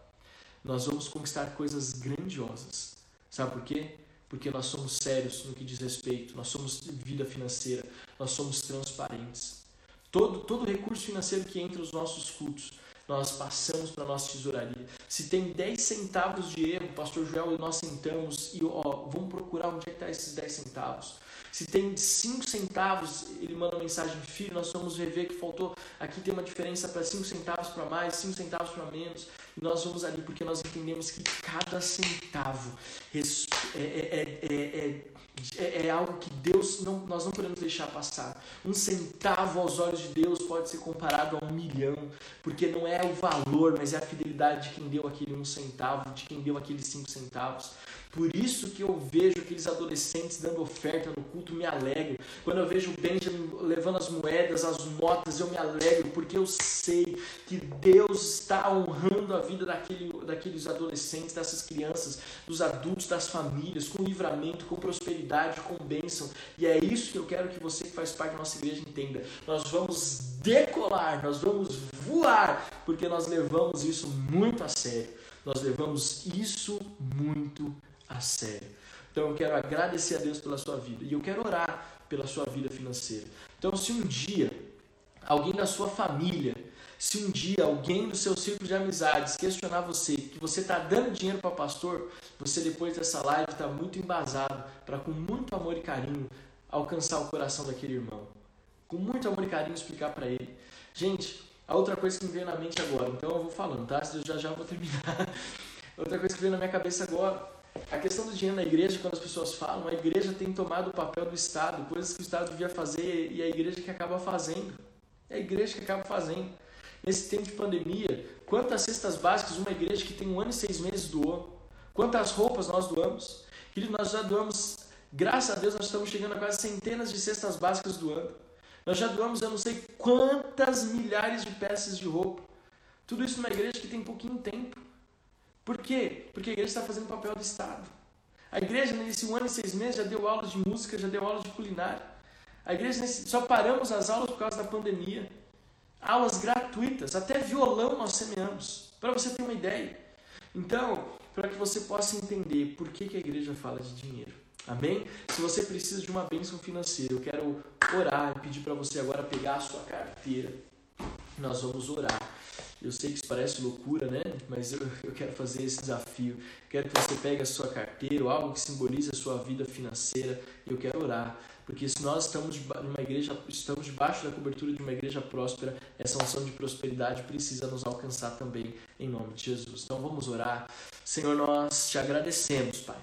Nós vamos conquistar coisas grandiosas. Sabe por quê? Porque nós somos sérios no que diz respeito, nós somos vida financeira, nós somos transparentes. Todo, todo recurso financeiro que entra nos nossos cultos, nós passamos para a nossa tesouraria. Se tem 10 centavos de erro, pastor Joel e nós sentamos e ó, vamos procurar onde é que está esses 10 centavos. Se tem 5 centavos, ele manda mensagem, filho, nós vamos rever que faltou, aqui tem uma diferença para 5 centavos para mais, 5 centavos para menos. E nós vamos ali porque nós entendemos que cada centavo é, é, é, é é, é, algo que Deus não, nós não podemos deixar passar. Um centavo aos olhos de Deus pode ser comparado a um milhão, porque não é o valor, mas é a fidelidade de quem deu aquele um centavo, de quem deu aqueles cinco centavos. Por isso que eu vejo aqueles adolescentes dando oferta no culto, me alegro. Quando eu vejo o Benjamin levando as moedas, as notas, eu me alegro, porque eu sei que Deus está honrando a vida daquele, daqueles adolescentes, dessas crianças, dos adultos, das famílias, com livramento, com prosperidade, com bênção. E é isso que eu quero que você que faz parte da nossa igreja entenda. Nós vamos decolar, nós vamos voar, porque nós levamos isso muito a sério. Nós levamos isso muito a a sério. Então eu quero agradecer a Deus pela sua vida e eu quero orar pela sua vida financeira. Então, se um dia alguém da sua família, se um dia alguém do seu círculo de amizades questionar você que você está dando dinheiro para pastor, você depois dessa live está muito embasado para com muito amor e carinho alcançar o coração daquele irmão. Com muito amor e carinho explicar para ele. Gente, a outra coisa que me veio na mente agora, então eu vou falando, tá? Eu já já vou terminar. Outra coisa que veio na minha cabeça agora a questão do dinheiro na igreja, quando as pessoas falam, a igreja tem tomado o papel do Estado, coisas que o Estado devia fazer e a igreja que acaba fazendo. É a igreja que acaba fazendo. Nesse tempo de pandemia, quantas cestas básicas uma igreja que tem um ano e seis meses doou? Quantas roupas nós doamos? Querido, nós já doamos, graças a Deus, nós estamos chegando a quase centenas de cestas básicas doando. Nós já doamos eu não sei quantas milhares de peças de roupa. Tudo isso numa igreja que tem pouquinho tempo. Por quê? Porque a igreja está fazendo o papel do Estado. A igreja, nesse um ano e seis meses, já deu aulas de música, já deu aulas de culinária. A igreja, nesse, só paramos as aulas por causa da pandemia. Aulas gratuitas, até violão nós semeamos, para você ter uma ideia. Então, para que você possa entender por que, que a igreja fala de dinheiro. Amém? Se você precisa de uma bênção financeira, eu quero orar e pedir para você agora pegar a sua carteira. Nós vamos orar. Eu sei que isso parece loucura, né? Mas eu, eu quero fazer esse desafio. Quero que você pegue a sua carteira ou algo que simbolize a sua vida financeira. Eu quero orar. Porque se nós estamos numa igreja, estamos debaixo da cobertura de uma igreja próspera, essa unção de prosperidade precisa nos alcançar também em nome de Jesus. Então vamos orar. Senhor, nós te agradecemos, Pai,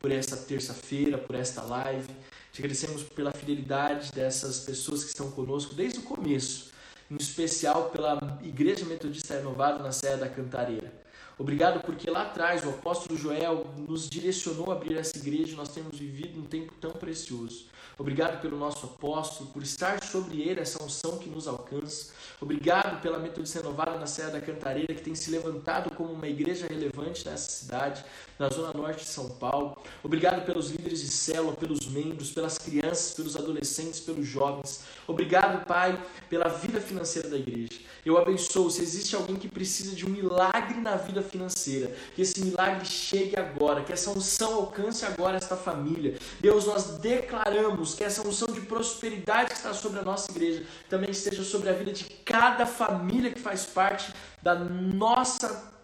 por esta terça-feira, por esta live. Te agradecemos pela fidelidade dessas pessoas que estão conosco desde o começo em especial pela Igreja Metodista Renovada na Serra da Cantareira. Obrigado porque lá atrás o apóstolo Joel nos direcionou a abrir essa igreja e nós temos vivido um tempo tão precioso. Obrigado pelo nosso apóstolo, por estar sobre ele essa unção que nos alcança. Obrigado pela Metodista Renovada na Serra da Cantareira, que tem se levantado como uma igreja relevante nessa cidade, na zona norte de São Paulo. Obrigado pelos líderes de célula, pelos membros, pelas crianças, pelos adolescentes, pelos jovens. Obrigado, Pai, pela vida financeira da igreja. Eu abençoo, se existe alguém que precisa de um milagre na vida financeira, que esse milagre chegue agora, que essa unção alcance agora esta família. Deus, nós declaramos que essa unção de prosperidade que está sobre a nossa igreja também esteja sobre a vida de cada família que faz parte da nossa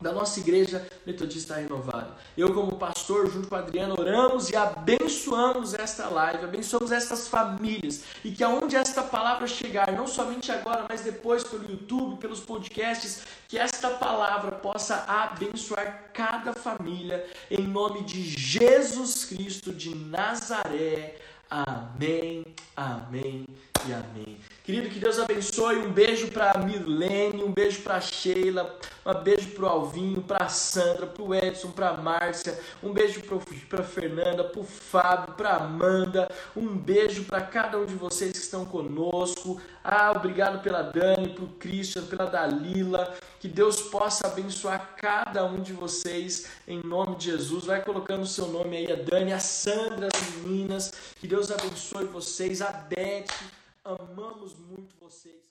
da nossa igreja metodista renovada. Eu, como pastor, junto com a Adriana, oramos e abençoamos esta live, abençoamos estas famílias e que aonde esta palavra chegar, não somente agora, mas depois pelo YouTube, pelos podcasts, que esta palavra possa abençoar cada família, em nome de Jesus Cristo de Nazaré. Amém, amém e amém. Querido, que Deus abençoe. Um beijo para a Mirlene, um beijo para Sheila, um beijo para o Alvinho, para Sandra, para o Edson, para Márcia, um beijo para Fernanda, para o Fábio, para Amanda, um beijo para cada um de vocês que estão conosco. Ah, obrigado pela Dani, para o Christian, pela Dalila. Que Deus possa abençoar cada um de vocês em nome de Jesus. Vai colocando o seu nome aí, a Dani, a Sandra, as meninas. Que Deus abençoe vocês, a Beth. Amamos muito vocês.